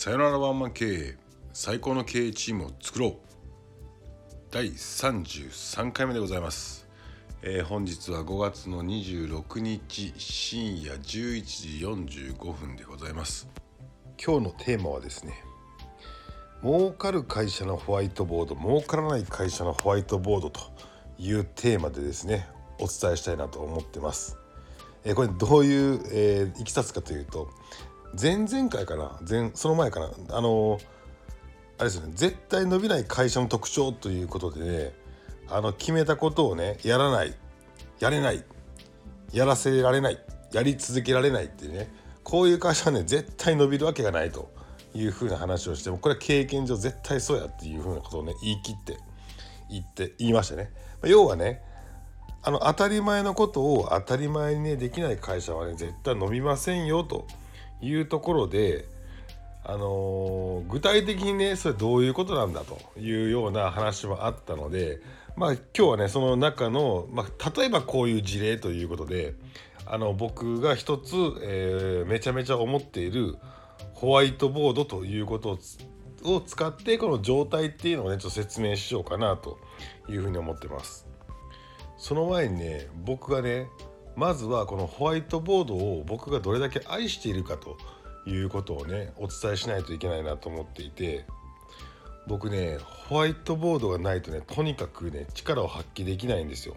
さよならワンマン経営最高の経営チームを作ろう。第33回目でございます、えー本日は5月の26日深夜11時45分でございます。今日のテーマはですね儲かる会社のホワイトボード儲からない会社のホワイトボードというテーマでですねお伝えしたいなと思ってます。えこれどういう、えーいきさつかというと前々回かな？前その前かな？あのあれですね。絶対伸びない会社の特徴ということでねあの決めたことをねやらないやれないやらせられないやり続けられないっていうねこういう会社はね絶対伸びるわけがないというふうな話をしてもこれは経験上絶対そうやっていうふうなことをね言い切って言って言いましたね。要はねあの当たり前のことを当たり前にねできない会社はね絶対伸びませんよというところであのー具体的にねそれどういうことなんだというような話もあったのでまあ今日はねその中の、まあ、例えばこういう事例ということであの僕が一つ、えーめちゃめちゃ思っているホワイトボードということを使ってこの状態っていうのをねちょっと説明しようかなというふうに思ってます。その前にね僕がねまずはこのホワイトボードを僕がどれだけ愛しているかということをねお伝えしないといけないなと思っていて僕ねホワイトボードがないとねとにかくね力を発揮できないんですよ。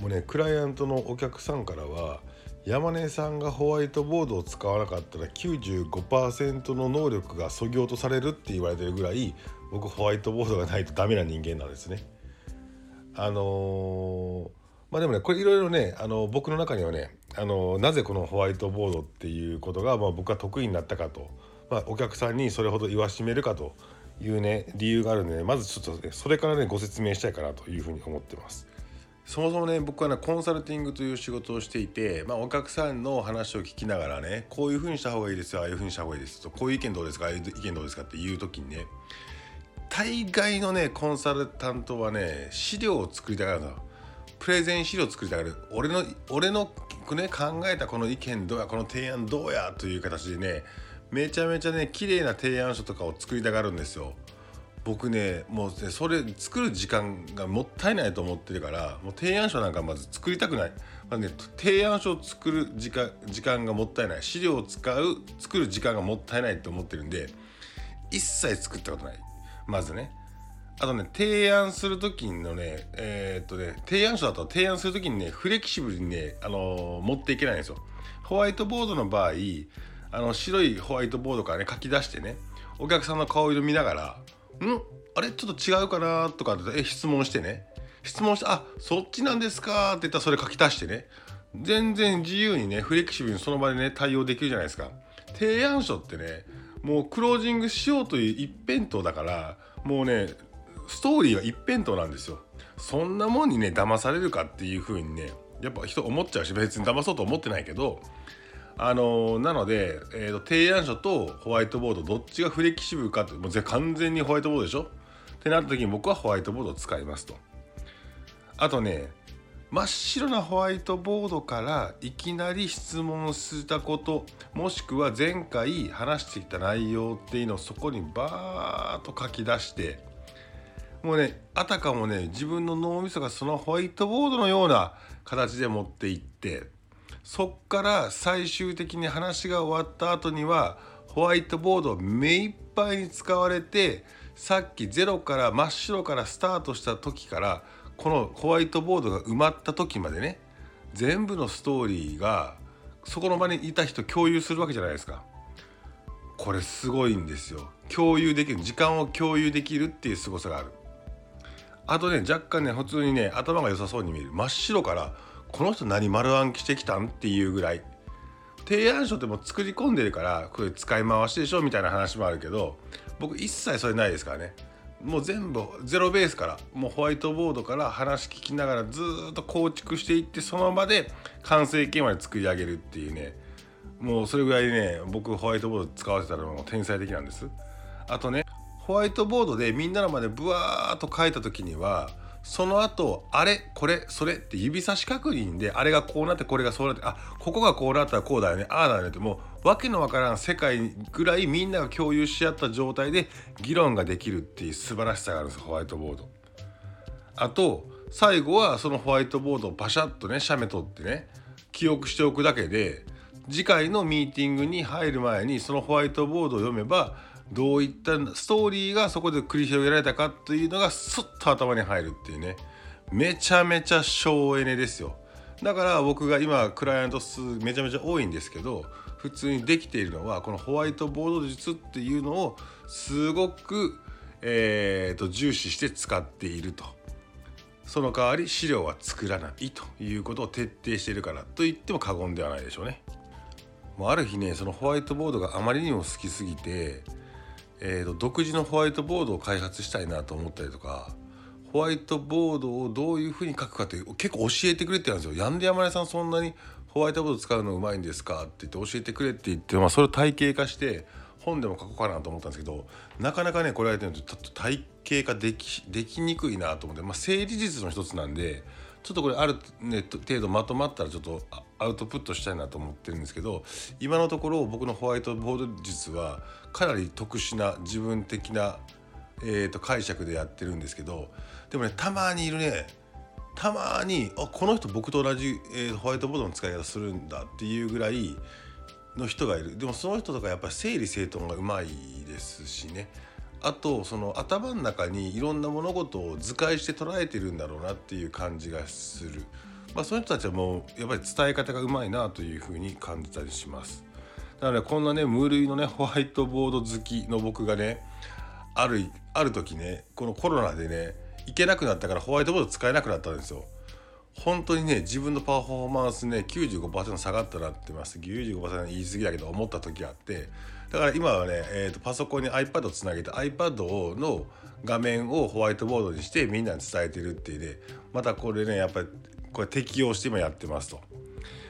もうねクライアントのお客さんからは山根さんがホワイトボードを使わなかったら95%の能力がそぎ落とされるって言われてるぐらい僕ホワイトボードがないとダメな人間なんですね。あのーまあでもねこれいろいろね、あの僕の中にはね、あのなぜこのホワイトボードっていうことが、まあ、僕は得意になったかと、まあ、お客さんにそれほど言わしめるかというね理由があるんで、ね、まずちょっとねそれからねご説明したいかなというふうに思ってます。そもそもね僕はねコンサルティングという仕事をしていて、まあ、お客さんの話を聞きながらねこういうふうにした方がいいですよああいうふうにした方がいいですとこういう意見どうですかああいう意見どうですかっていう時にね大概のねコンサルタントはね資料を作りたがるのプレゼン資料作りたがる俺の俺の、ね、考えたこの意見どうやこの提案どうやという形でねめちゃめちゃね綺麗な提案書とかを作りたがるんですよ。僕ねもうねそれ作る時間がもったいないと思ってるからもう提案書なんかまず作りたくない、まあね、提案書を作る時間時間がもったいない。資料を使う作る時間がもったいないと思ってるんで一切作ったことない。まずね。あとね提案する時のねえーっとね提案書だと提案する時にねフレキシブルにね、あのー持っていけないんですよ。ホワイトボードの場合あの白いホワイトボードからね書き出してねお客さんの顔色見ながら「ん？あれ？ちょっと違うかな?」とかってえ質問してね。質問して「あそっちなんですか」って言ったらそれ書き足してね。全然自由にねフレキシブルにその場でね対応できるじゃないですか。提案書ってねもうクロージングしようという一辺倒だからもうねストーリーは一辺倒なんですよ。そんなもんにね騙されるかっていう風にねやっぱ人思っちゃうし別に騙そうと思ってないけどあのーなので、えーと提案書とホワイトボードどっちがフレキシブルかってもう完全にホワイトボードでしょ？ってなった時に僕はホワイトボードを使いますと。あとね真っ白なホワイトボードからいきなり質問したこともしくは前回話してきた内容っていうのをそこにバーッと書き出してもうねあたかもね自分の脳みそがそのホワイトボードのような形で持っていってそっから最終的に話が終わった後にはホワイトボードを目いっぱいに使われてさっきゼロから真っ白からスタートした時からこのホワイトボードが埋まった時までね全部のストーリーがそこの場にいた人共有するわけじゃないですか。これすごいんですよ。共有できる時間を共有できるっていう凄さがある。あとね若干ね普通にね頭が良さそうに見える。真っ白からこの人何丸暗記してきたんっていうぐらい。提案書ってもう作り込んでるからこれ使い回しでしょみたいな話もあるけど僕一切それないですからね。もう全部ゼロベースからもうホワイトボードから話聞きながらずっと構築していってその場で完成形まで作り上げるっていうね。もうそれぐらいね僕ホワイトボード使わせたらもう天才的なんです。あとねホワイトボードでみんなの前でブワーっと書いた時にはその後あれ？これ？それ？って指差し確認であれがこうなってこれがそうなってあここがこうなったらこうだよねああだよねってもう訳のわからん世界ぐらいみんなが共有し合った状態で議論ができるっていう素晴らしさがあるんですホワイトボード。あと最後はそのホワイトボードをパシャッとね写メ撮ってね記憶しておくだけで次回のミーティングに入る前にそのホワイトボードを読めばどういったストーリーがそこで繰り広げられたかっていうのがスッと頭に入るっていうね。めちゃめちゃ省エネですよ。だから僕が今クライアント数めちゃめちゃ多いんですけど普通にできているのはこのホワイトボード術っていうのをすごく、えーと、重視して使っていると。その代わり資料は作らないということを徹底しているからと言っても過言ではないでしょうね。ある日ねそのホワイトボードがあまりにも好きすぎてえーと、独自のホワイトボードを開発したいなと思ったりとかホワイトボードをどういうふうに書くかって結構教えてくれて言うんですよ。やんで山根さんそんなにホワイトボード使うのうまいんですか？って言って教えてくれって言って、まあ、それを体系化して本でも書こうかなと思ったんですけどなかなかねこれやってるとちょっと体系化できできにくいなと思って、まあ、整理術の一つなんでちょっとこれある、ね、程度まとまったらちょっとアウトプットしたいなと思ってるんですけど今のところ僕のホワイトボード術はかなり特殊な自分的な、えー、と解釈でやってるんですけどでもねたまにいるねたまにあこの人僕と同じ、えー、ホワイトボードの使い方するんだっていうぐらいの人がいる。でもその人とかやっぱり整理整頓がうまいですしね。あとその頭の中にいろんな物事を図解して捉えてるんだろうなっていう感じがする、まあ、その人たちはもうやっぱり伝え方がうまいなというふうに感じたりします。だから、こんなね無類のねホワイトボード好きの僕がねあるある時ねこのコロナでね行けなくなったからホワイトボード使えなくなったんですよ。本当にね自分のパフォーマンスね95%下がったなってます。95%言い過ぎだけど思った時があって。だから今はね、えーと、パソコンに iPad をつなげて iPad の画面をホワイトボードにしてみんなに伝えてるっていうね。またこれねやっぱりこれ適用して今やってますと。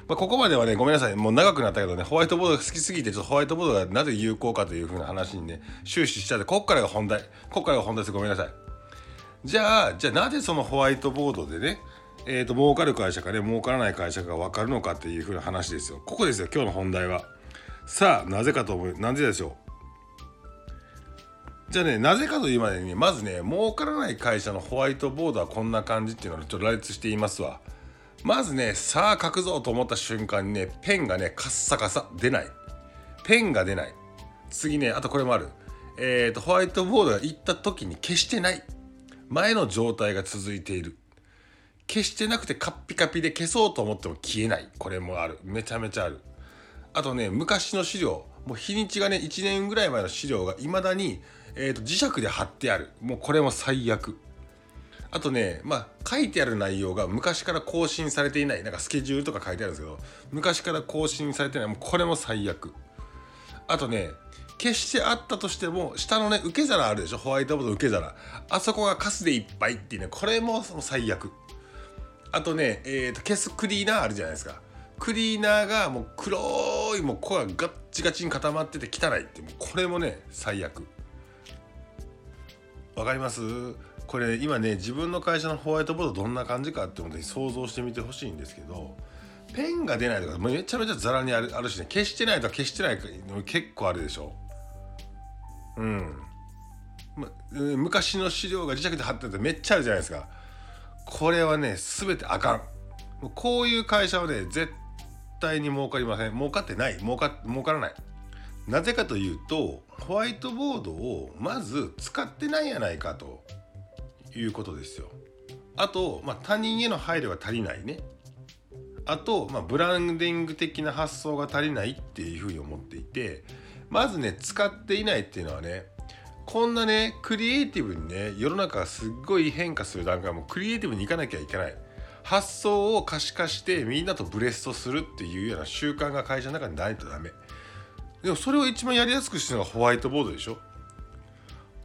まあ、ここまではねごめんなさい。もう長くなったけどねホワイトボードが好きすぎてちょっとホワイトボードがなぜ有効かというふうな話にね終始しちゃってこっからが本題。こっからが本題です。ごめんなさい。じゃあじゃあなぜそのホワイトボードでねえーと、儲かる会社かね儲からない会社かが分かるのかっていうふうな話ですよ。ここですよ今日の本題は。さあなぜかと思う。なぜでしょう。じゃあねなぜかというまでにまずね儲からない会社のホワイトボードはこんな感じっていうのをちょっと羅列していますわ。まずねさあ書くぞと思った瞬間にねペンがねカッサカサ出ない。ペンが出ない。次ねあとこれもある。え、ー、とホワイトボードが行った時に消してない。前の状態が続いている。消してなくてカッピカピで消そうと思っても消えない。これもある。めちゃめちゃある。あとね昔の資料。もう日にちがね1年ぐらい前の資料がいまだに、えーと、磁石で貼ってある。もうこれも最悪。あとねまあ書いてある内容が昔から更新されていない。なんかスケジュールとか書いてあるんですけど昔から更新されてない。もうこれも最悪。あとね決してあったとしても下のね受け皿あるでしょ？ホワイトボード受け皿。あそこがカスでいっぱいっていうねこれもその最悪。あとね、えーと、消すクリーナーあるじゃないですか。クリーナーがもう黒いもう粉がガッチガチに固まってて汚いってもうこれもね最悪。わかります？これ今ね自分の会社のホワイトボードどんな感じかって思って想像してみてほしいんですけどペンが出ないとかめちゃめちゃザラにあるあるしね消してないとか消してないの結構あるでしょ。うん、ま、昔の資料が磁石で貼っててめっちゃあるじゃないですか。これはね全てあかん。こういう会社はね絶対に儲かりません。儲かってない。儲か儲からない。なぜかというとホワイトボードをまず使ってないやないかと。いうことですよ。あと、まあ、他人への配慮が足りないね。あと、まあ、ブランディング的な発想が足りないっていうふうに思っていてまずね使っていないっていうのはねこんなねクリエイティブにね世の中がすっごい変化する段階もクリエイティブにいかなきゃいけない。発想を可視化してみんなとブレストするっていうような習慣が会社の中にないとダメ。でもそれを一番やりやすくしてるのがホワイトボードでしょ。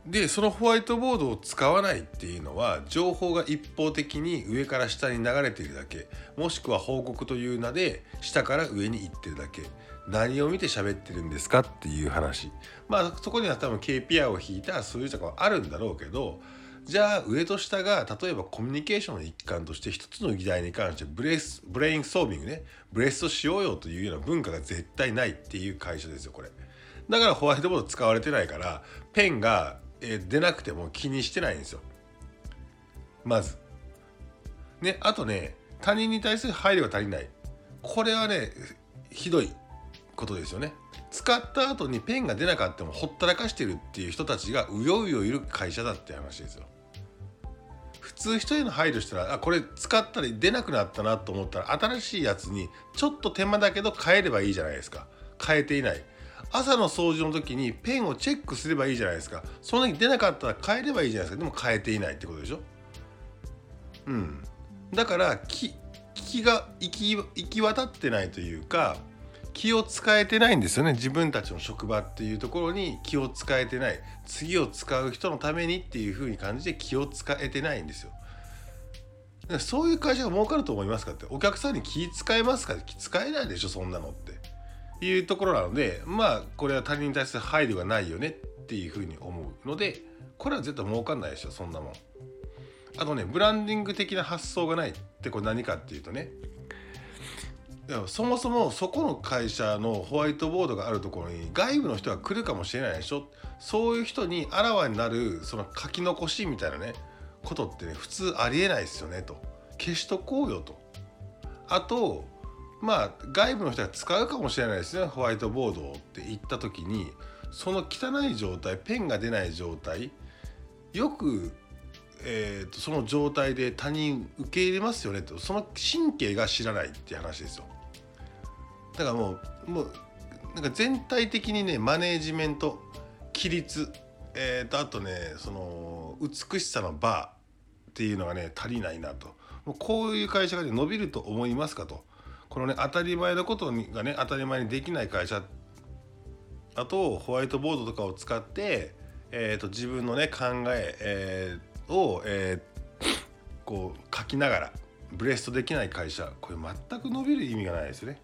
でそのホワイトボードを使わないっていうのは情報が一方的に上から下に流れているだけもしくは報告という名で下から上に行ってるだけ。何を見て喋ってるんですかっていう話。まあそこには多分 KPI を引いた数字とかはあるんだろうけどじゃあ上と下が例えばコミュニケーションの一環として一つの議題に関してブレスブレインソービングね。ブレストしようよというような文化が絶対ないっていう会社ですよこれ。だからホワイトボード使われてないからペンが、え出なくても気にしてないんですよ。まず。ねあとね他人に対する配慮が足りない。これはねひどいことですよね。使った後にペンが出なかったもほったらかしてるっていう人たちがうようよいる会社だって話ですよ。普通人への配慮したらあこれ使ったら出なくなったなと思ったら新しいやつにちょっと手間だけど変えればいいじゃないですか。変えていない。朝の掃除の時にペンをチェックすればいいじゃないですか。その時出なかったら変えればいいじゃないですか。でも変えていないってことでしょ。うん。だから気気が行き行き渡ってないというか気を使えてないんですよね。自分たちの職場っていうところに気を使えてない。次を使う人のためにっていう風に感じて気を使えてないんですよ。そういう会社が儲かると思いますかって。お客さんに気使えますか気使えないでしょそんなのって。いうところなのでまあこれは他人に対する配慮がないよねっていう風に思うのでこれは絶対儲かんないでしょそんなもん。あとねブランディング的な発想がないってこれ何かっていうとねそもそもそこの会社のホワイトボードがあるところに外部の人が来るかもしれないでしょ。そういう人にあらわになるその書き残しみたいなねことってね普通ありえないですよねと。消しとこうよと。あとまあ外部の人が使うかもしれないですねホワイトボードって言った時にその汚い状態ペンが出ない状態よくえーと、その状態で他人受け入れますよねと。その神経が知らないっていう話ですよ。だからもうもうなんか全体的にねマネージメント規律えーと、あとねその美しさのバーっていうのがね足りないなと。もうこういう会社が、ね、伸びると思いますかと。このね当たり前のことがね当たり前にできない会社あとホワイトボードとかを使って、えーと、自分のね考ええーを、えー、こう書きながらブレストできない会社これ全く伸びる意味がないですね。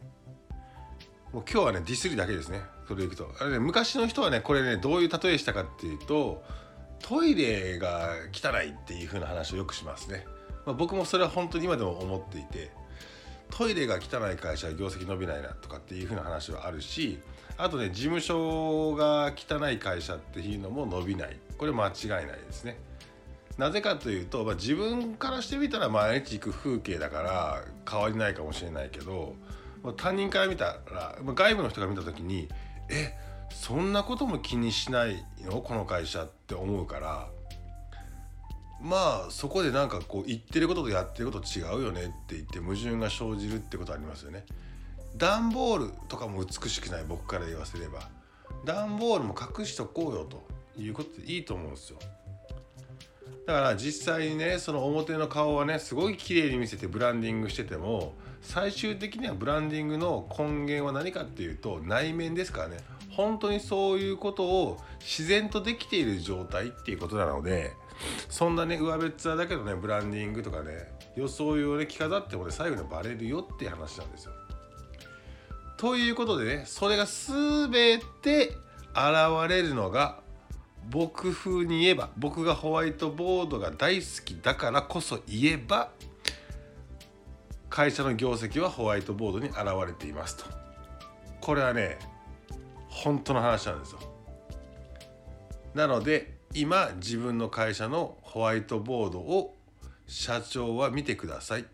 もう今日はねディスりだけですね。それいくと。あれ、ね、昔の人はねこれねどういう例えしたかっていうとトイレが汚いっていう風な話をよくしますね、まあ、僕もそれは本当に今でも思っていて。トイレが汚い会社は業績伸びないなとかっていう風な話はあるしあとね事務所が汚い会社っていうのも伸びない。これ間違いないですね。なぜかというと、まあ、自分からしてみたら毎日行く風景だから変わりないかもしれないけど、まあ、他人から見たら、まあ、外部の人が見た時にえそんなことも気にしないの？この会社って思うからまあそこでなんかこう言ってることとやってること違うよねって言って矛盾が生じるってことありますよね。段ボールとかも美しくない僕から言わせれば段ボールも隠しとこうよということでいいと思うんですよ。だから実際にねその表の顔はねすごい綺麗に見せてブランディングしてても最終的にはブランディングの根源は何かっていうと内面ですからね本当にそういうことを自然とできている状態っていうことなのでそんなね上辺っ面だけどねブランディングとかね装いをね着飾ってもね最後にバレるよっていう話なんですよ。ということでねそれが全て現れるのが僕風に言えば僕がホワイトボードが大好きだからこそ言えば会社の業績はホワイトボードに現れていますとこれはね本当の話なんですよなので今自分の会社のホワイトボードを社長は見てください。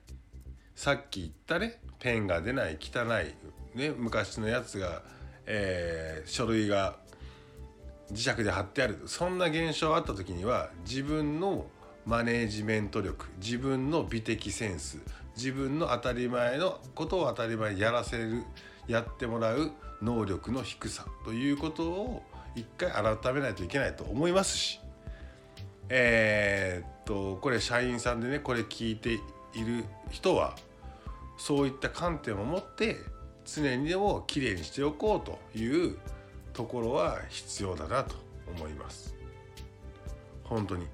さっき言ったねペンが出ない汚い、ね、昔のやつが、えー、書類が磁石で貼ってある。そんな現象があった時には自分のマネージメント力自分の美的センス自分の当たり前のことを当たり前にやらせるやってもらう能力の低さということを一回改めないといけないと思いますし。えー、っとこれ社員さんでねこれ聞いている人はそういった観点を持って常にでもきれいにしておこうというところは必要だなと思います。本当に。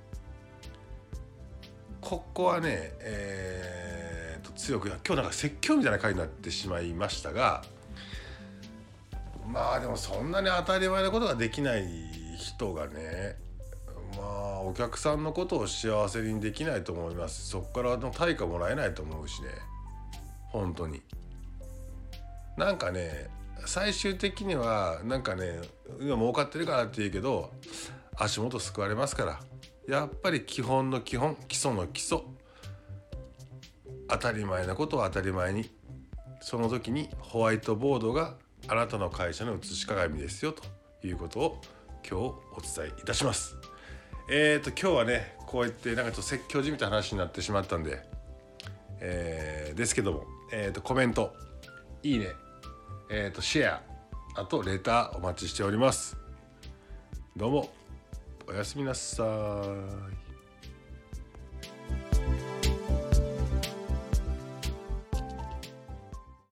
ここはねえー、と強く今日なんか説教みたいな回になってしまいましたがまあでもそんなに当たり前なことができない人がねまあお客さんのことを幸せにできないと思います。そこからの対価もらえないと思うしね。本当に。なんかね最終的にはなんかね今儲かってるからって言うけど足元救われますから。やっぱり基本の基本基礎の基礎。当たり前なことは当たり前に。その時にホワイトボードがあなたの会社の写し鏡ですよということを今日お伝えいたします。えーと今日はねこうやってなんかちょっと説教じみた話になってしまったんで、えーですけども、えーとコメントいいね、えーとシェアあとレターお待ちしております。どうもおやすみなさい。